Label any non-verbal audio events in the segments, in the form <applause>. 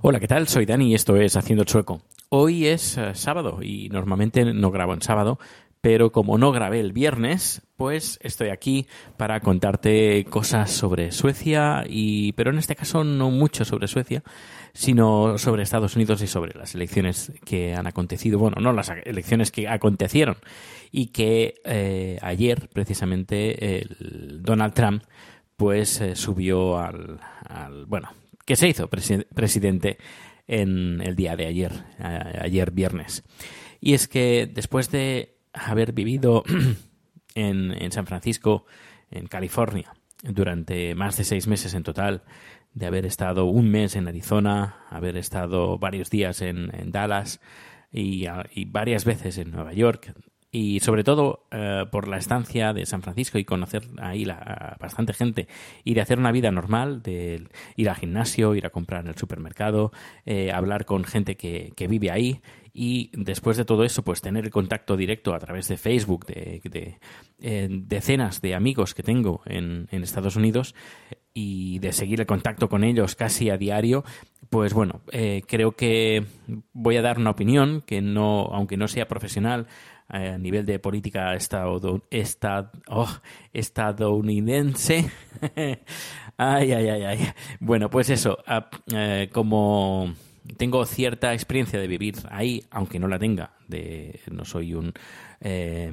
Hola, ¿qué tal? Soy Dani y esto es Haciendo el Sueco. Hoy es eh, sábado y normalmente no grabo en sábado, pero como no grabé el viernes, pues estoy aquí para contarte cosas sobre Suecia y pero en este caso no mucho sobre Suecia, sino sobre Estados Unidos y sobre las elecciones que han acontecido, bueno, no las elecciones que acontecieron y que eh, ayer precisamente el Donald Trump pues eh, subió al, al, bueno, que se hizo presi- presidente en el día de ayer, a- ayer viernes. Y es que después de haber vivido <clears throat> en, en San Francisco, en California, durante más de seis meses en total, de haber estado un mes en Arizona, haber estado varios días en, Dallas y, a- y varias veces en Nueva York, y sobre todo eh, por la estancia de San Francisco y conocer ahí la- a bastante gente y de hacer una vida normal, de ir al gimnasio, ir a comprar en el supermercado, eh, hablar con gente que, que vive ahí y después de todo eso pues tener contacto directo a través de Facebook de, de, eh, decenas de amigos que tengo en, en Estados Unidos y de seguir el contacto con ellos casi a diario, pues bueno, eh, creo que voy a dar una opinión que no, aunque no sea profesional, eh, a nivel de política estado, esta- oh, estadounidense. <laughs> ay, ay, ay, ay. Bueno, pues eso, eh, como tengo cierta experiencia de vivir ahí, aunque no la tenga, de, no soy un eh,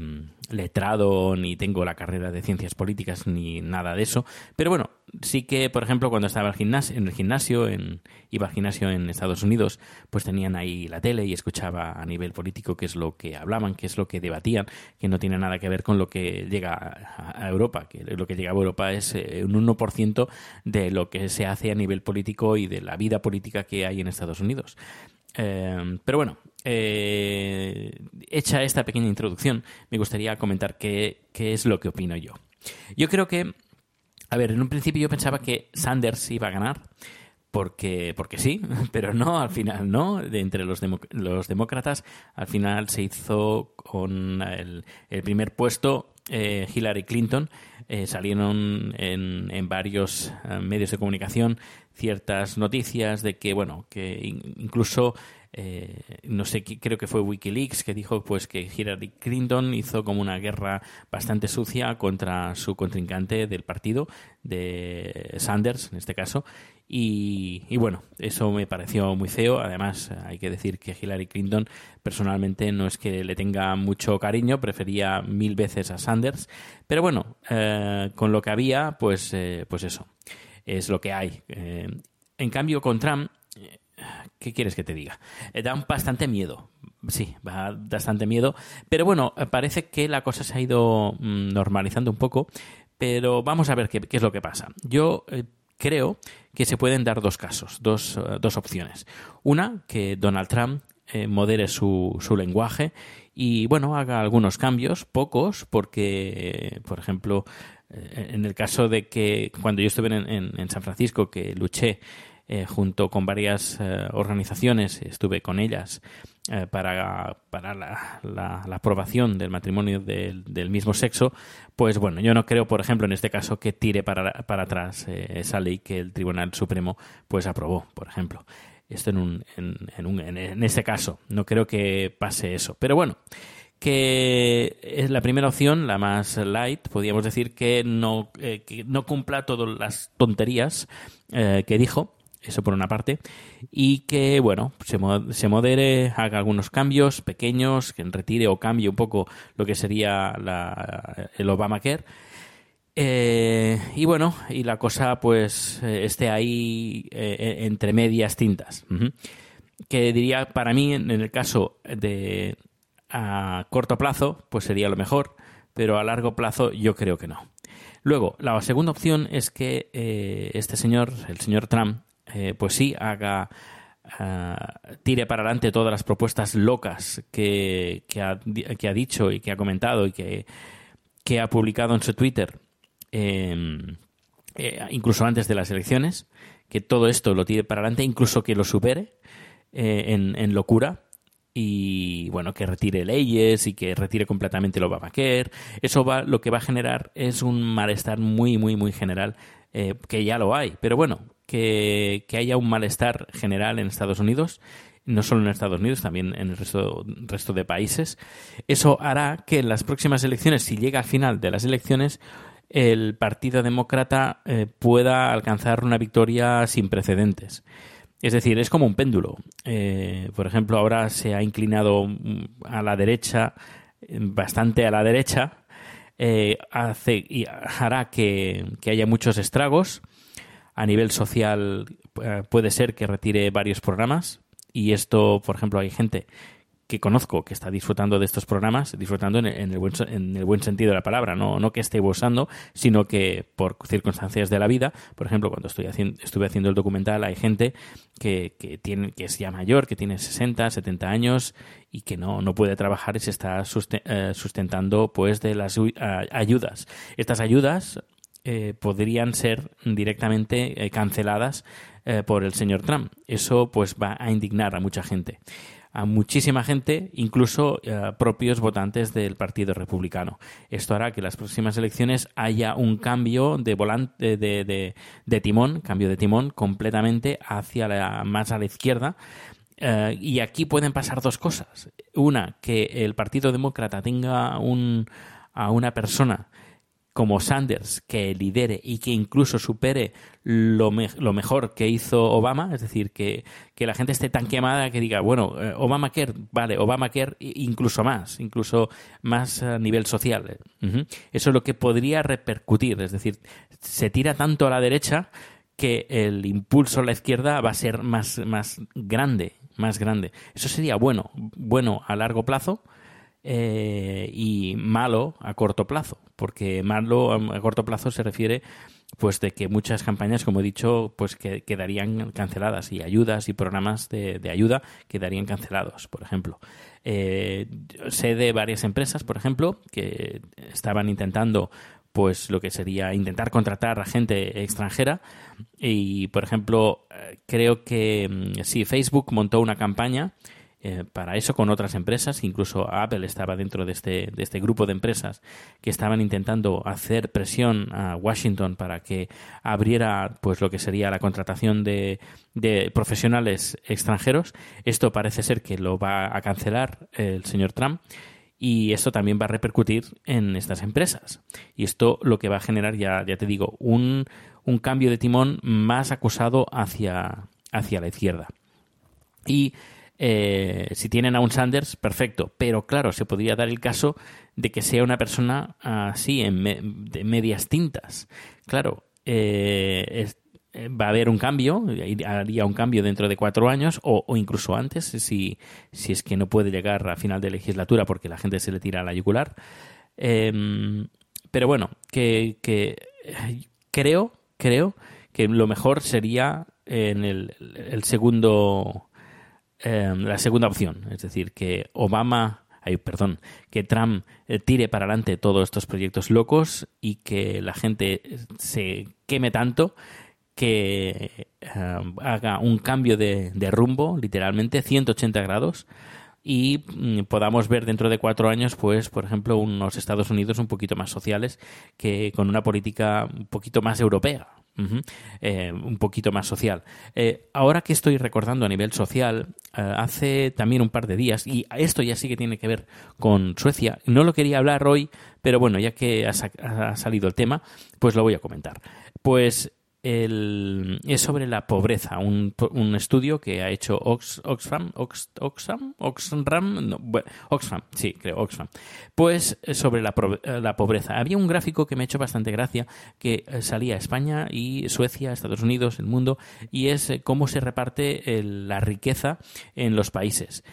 letrado ni tengo la carrera de ciencias políticas ni nada de eso, pero bueno, sí que, por ejemplo, cuando estaba en el gimnasio, en, iba al gimnasio en Estados Unidos, pues tenían ahí la tele y escuchaba a nivel político qué es lo que hablaban, qué es lo que debatían, que no tiene nada que ver con lo que llega a, a Europa, que lo que llega a Europa es eh, un 1% de lo que se hace a nivel político y de la vida política que hay en Estados Unidos. Eh, pero bueno, eh, hecha esta pequeña introducción, me gustaría comentar qué, qué es lo que opino yo. Yo creo que, a ver, en un principio yo pensaba que Sanders iba a ganar, porque, porque sí, <laughs> pero no, al final no. De entre los, los demócratas, al final se hizo con el, el primer puesto eh, Hillary Clinton. Eh, salieron en, en varios eh, medios de comunicación ciertas noticias de que, bueno, que in- incluso eh, no sé, creo que fue Wikileaks que dijo pues que Hillary Clinton hizo como una guerra bastante sucia contra su contrincante del partido, de Sanders en este caso. Y, bueno, eso me pareció muy feo. Además, hay que decir que Hillary Clinton personalmente no es que le tenga mucho cariño, prefería mil veces a Sanders. Pero bueno, eh, con lo que había, pues, eh, pues eso, es lo que hay. Eh, en cambio, con Trump, eh, ¿qué quieres que te diga? Da bastante miedo. Sí, da bastante miedo. Pero bueno, parece que la cosa se ha ido mm, normalizando un poco. Pero vamos a ver qué, qué es lo que pasa. Yo creo que se pueden dar dos casos, dos, eh, dos opciones. Una, que Donald Trump eh, modere su, su lenguaje y, bueno, haga algunos cambios, pocos, porque, eh, por ejemplo, en el caso de que cuando yo estuve en, en- San Francisco, que luché junto con varias organizaciones, estuve con ellas eh, para, para la, la- la aprobación del matrimonio del, del mismo sexo, pues bueno, yo no creo, por ejemplo, en este caso, que tire para, para atrás eh, esa ley que el Tribunal Supremo pues aprobó, por ejemplo. Esto en, un, en, en, un, en este caso. No creo que pase eso. Pero bueno, que es la primera opción, la más light, podríamos decir que no, eh, que no cumpla todas las tonterías eh, que dijo, eso por una parte, y que, bueno, se, modere, haga algunos cambios pequeños, que retire o cambie un poco lo que sería el Obamacare. Eh, y bueno, y la cosa pues eh, esté ahí eh, entre medias tintas. Que diría, para mí, en el caso de a corto plazo, pues sería lo mejor, pero a largo plazo yo creo que no. Luego, la segunda opción es que eh, este señor, el señor Trump, eh, pues sí, haga, uh, tire para adelante todas las propuestas locas que, que, ha, dicho y que ha comentado y que, que ha publicado en su Twitter, eh, incluso antes de las elecciones, que todo esto lo tire para adelante, incluso que lo supere en, en locura, y bueno, que retire leyes y que retire completamente el Obamacare. Eso va, lo que va a generar es un malestar muy, muy, muy general, eh, que ya lo hay. Pero bueno, que, que, haya un malestar general en Estados Unidos, no solo en Estados Unidos, también en el resto, resto de países. Eso hará que en las próximas elecciones, si llega al final de las elecciones, el Partido Demócrata eh, pueda alcanzar una victoria sin precedentes. Es decir, es como un péndulo. Eh, por ejemplo, ahora se ha inclinado a la derecha, bastante a la derecha, eh, hace, y hará que, que, haya muchos estragos. A nivel social eh, puede ser que retire varios programas y esto, por ejemplo, hay gente que conozco que está disfrutando de estos programas, disfrutando en el, en el, buen, en el buen, sentido de la palabra, no, no que esté gozando, sino que por circunstancias de la vida, por ejemplo, cuando estoy haciendo, estuve haciendo el documental, hay gente que, que, tiene, que es ya mayor, que tiene 60, 70 años y que no, no puede trabajar y se está sustentando pues de las ayudas. Estas ayudas eh, podrían ser directamente eh, canceladas eh, por el señor Trump. Eso pues va a indignar a mucha gente a muchísima gente, incluso propios votantes del Partido Republicano. Esto hará que en las próximas elecciones haya un cambio de volante de, de, timón, cambio de timón completamente hacia la más a la izquierda. Y aquí pueden pasar dos cosas. Una, que el Partido Demócrata tenga un, a una persona como Sanders que lidere y que incluso supere lo, me lo, mejor que hizo Obama, es decir, que, que, la gente esté tan quemada que diga, bueno, eh, Obamacare, vale, Obamacare incluso más, incluso más a nivel social. Eso es lo que podría repercutir, es decir, se tira tanto a la derecha que el impulso a la izquierda va a ser más, más grande, más grande. Eso sería bueno, bueno a largo plazo, eh, y malo a corto plazo, porque malo a corto plazo se refiere pues de que muchas campañas, como he dicho, pues que quedarían canceladas y ayudas y programas de, ayuda quedarían cancelados, por ejemplo. Eh, sé de varias empresas, por ejemplo, que estaban intentando pues lo que sería intentar contratar a gente extranjera y por ejemplo creo que sí Facebook montó una campaña eh, para eso con otras empresas, incluso Apple estaba dentro de este, de este grupo de empresas que estaban intentando hacer presión a Washington para que abriera pues lo que sería la contratación de, de profesionales extranjeros. Esto parece ser que lo va a cancelar el señor Trump y esto también va a repercutir en estas empresas. Y esto lo que va a generar, ya, ya te digo, un, un cambio de timón más acusado hacia, hacia la izquierda. Y eh, si tienen a un Sanders, perfecto. Pero claro, se podría dar el caso de que sea una persona así, en me de medias tintas. Claro, eh, es, va a haber un cambio, haría un cambio dentro de cuatro años o, o, incluso antes, si, si es que no puede llegar a final de legislatura porque la gente se le tira a la yugular. Eh, pero bueno, que, creo, creo que lo mejor sería en el segundo eh, la segunda opción, es decir, que Obama, ay, perdón, que Trump eh, tire para adelante todos estos proyectos locos y que la gente se queme tanto que eh, haga un cambio de, de, rumbo, literalmente 180 grados, y mm, podamos ver dentro de cuatro años, pues, por ejemplo, unos Estados Unidos un poquito más sociales que con una política un poquito más europea, Eh, un poquito más social. Eh, ahora que estoy recordando a nivel social, eh, hace también un par de días, y esto ya sí que tiene que ver con Suecia, no lo quería hablar hoy, pero bueno, ya que ha, ha salido el tema, pues lo voy a comentar. Pues el- es sobre la pobreza, un, un estudio que ha hecho Ox- Oxfam, Ox- Oxfam, Oxfam, Oxfam, sí, creo, Oxfam. Pues eh, sobre la, eh, la pobreza. Había un gráfico que me ha hecho bastante gracia, que eh, salía España y Suecia, Estados Unidos, el mundo, y es cómo se reparte el- la riqueza en los países.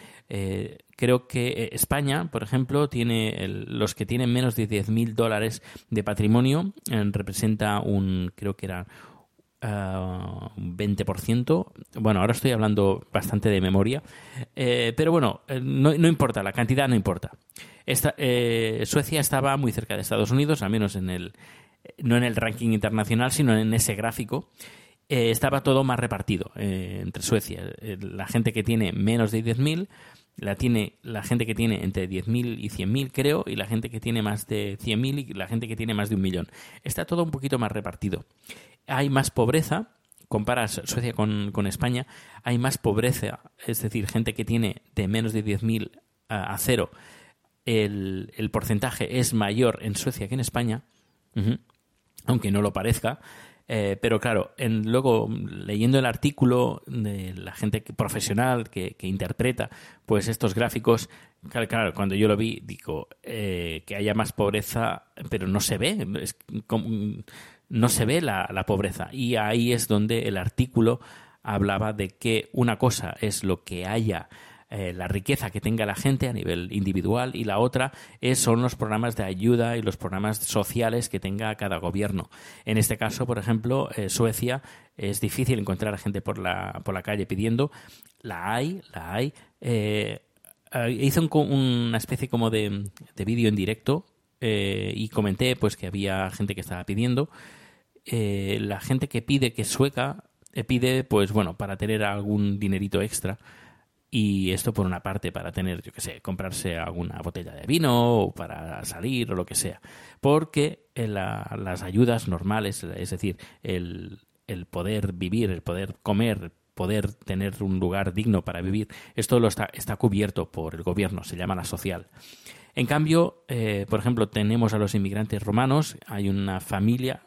Creo que España, por ejemplo, tiene el- los que tienen menos de 10.000 dólares de patrimonio, representa un, creo que era ah, un 20%. Bueno, ahora estoy hablando bastante de memoria, Eh, pero bueno, eh, no, no importa, la cantidad no importa. Esta, eh, Suecia estaba muy cerca de Estados Unidos, al menos en el, no en el ranking internacional, sino en ese gráfico. Estaba todo más repartido entre Suecia. La gente que tiene menos de 10.000, la tiene la gente que tiene entre 10.000 y 100.000, creo, y la gente que tiene más de 100.000 y la gente que tiene más de un millón. Está todo un poquito más repartido. Hay más pobreza, comparas Suecia con, con España, hay más pobreza, es decir, gente que tiene de menos de 10.000 a, a cero, el, el porcentaje es mayor en Suecia que en España, aunque no lo parezca. Eh, pero claro, en, luego leyendo el artículo de la gente que- profesional que, interpreta pues estos gráficos, claro, cuando yo lo vi, digo eh, que haya más pobreza, pero no se ve, no se ve la, la pobreza. Y ahí es donde el artículo hablaba de que una cosa es lo que haya eh, la riqueza que tenga la gente a nivel individual y la otra es, son los programas de ayuda y los programas sociales que tenga cada gobierno. En este caso, por ejemplo, eh, Suecia es difícil encontrar a gente por la, por la calle pidiendo. La hay, la hay. Eh, hice un una especie como de, de vídeo en directo y comenté pues que había gente que estaba pidiendo. La gente que pide, que sueca, pide pues bueno, para tener algún dinerito extra. Y esto por una parte para tener, yo qué sé, comprarse alguna botella de vino o para salir o lo que sea. Porque eh, la- las ayudas normales, es decir, el, el poder vivir, el poder comer, poder tener un lugar digno para vivir, esto lo está, está cubierto por el gobierno, se llama la social. En cambio, eh, por ejemplo, tenemos a los inmigrantes romanos, hay una familia,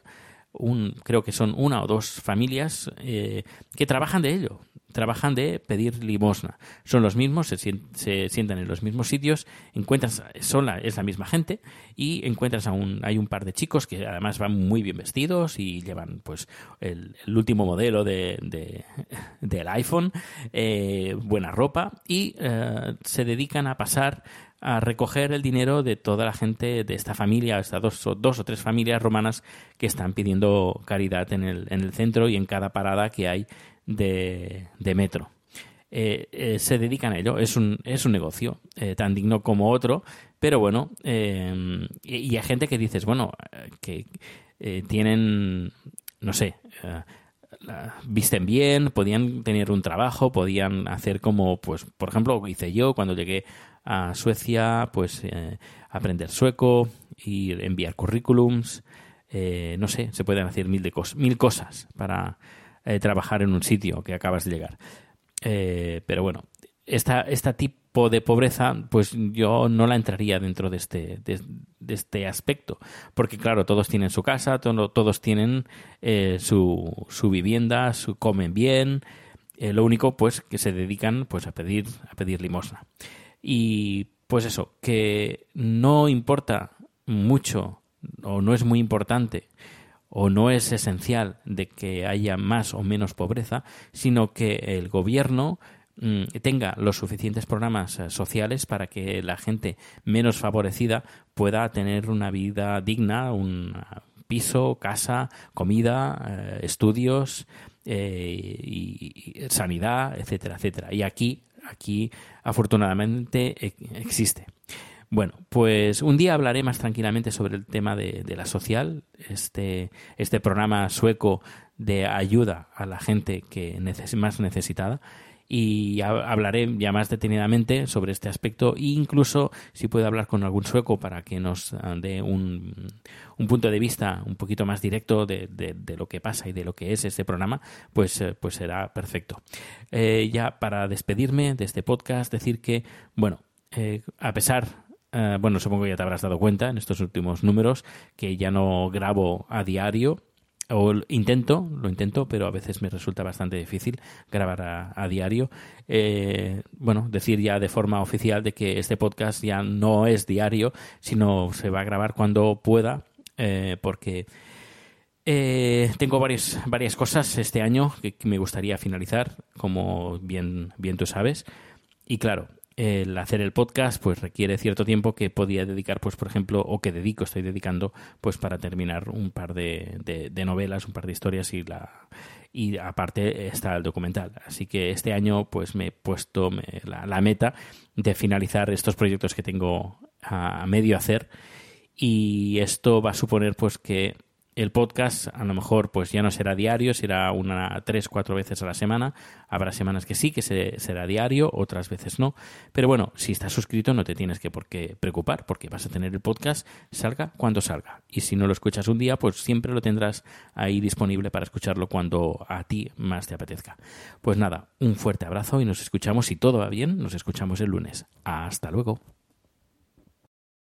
un, creo que son una o dos familias eh, que trabajan de ello, trabajan de pedir limosna. Son los mismos, se, sien- se sientan en los mismos sitios, encuentras, son la, es la misma gente y encuentras a un, hay un par de chicos que además van muy bien vestidos y llevan pues el, último modelo de, de- <laughs> del iPhone, eh, buena ropa y eh, se dedican a pasar a recoger el dinero de toda la gente de esta familia, estas dos, dos o tres familias romanas que están pidiendo caridad en el, en el centro y en cada parada que hay de, metro. Eh, eh, se dedican a ello, es un, es un negocio eh, tan digno como otro, pero bueno, y, hay gente que dices, bueno, que tienen, no sé, visten bien, podían tener un trabajo, podían hacer como, pues, por ejemplo, hice yo cuando llegué a Suecia, pues, aprender sueco, ir enviar currículums, no sé, se pueden hacer mil, de mil cosas para eh, trabajar en un sitio que acabas de llegar. Eh, pero bueno, esta, este tipo de pobreza, pues yo no la entraría dentro de este, de, este aspecto. Porque claro, todos tienen su casa, todo- todos tienen eh, su, su vivienda, su, comen bien. lo único, pues, que se dedican pues a pedir, a pedir limosna. Y pues eso, que no importa mucho o no es muy importante o no es esencial de que haya más o menos pobreza, sino que el gobierno mm, tenga los suficientes programas eh, sociales para que la gente menos favorecida pueda tener una vida digna, un piso, casa, comida, eh, estudios eh, y, sanidad, etcétera, etcétera. Y aquí, aquí afortunadamente e- existe. Bueno, pues un día hablaré más tranquilamente sobre el tema de, la social, este, este programa sueco de ayuda a la gente que neces- más necesitada. y hablaré ya más detenidamente sobre este aspecto e incluso si puedo hablar con algún sueco para que nos ah, dé un, un punto de vista un poquito más directo de, de, lo que pasa y de lo que es este programa, pues, eh, pues será perfecto. Eh, ya para despedirme de este podcast, decir que, bueno, eh, a pesar bueno, supongo que ya te habrás dado cuenta en estos últimos números que ya no grabo a diario, o intento, lo intento, pero a veces me resulta bastante difícil grabar a, diario. Eh, bueno, decir ya de forma oficial de que este podcast ya no es diario, sino se va a grabar cuando pueda, eh, porque eh, tengo varias, varias cosas este año que, que, me gustaría finalizar, como bien, bien tú sabes. Y claro, el hacer el podcast pues requiere cierto tiempo que podía dedicar pues por ejemplo o que dedico estoy dedicando pues para terminar un par de, de, novelas un par de historias y la y aparte está el documental. Así que este año pues me he puesto la, meta de finalizar estos proyectos que tengo a medio hacer. Y esto va a suponer pues que el podcast a lo mejor pues ya no será diario, será una tres, cuatro veces a la semana. Habrá semanas que sí, que será diario, otras veces no. Pero bueno, si estás suscrito no te tienes que por qué preocupar, porque vas a tener el podcast salga cuando salga. Y si no lo escuchas un día, pues siempre lo tendrás ahí disponible para escucharlo cuando a ti más te apetezca. Pues nada, un fuerte abrazo y nos escuchamos, si todo va bien, nos escuchamos el lunes. Hasta luego.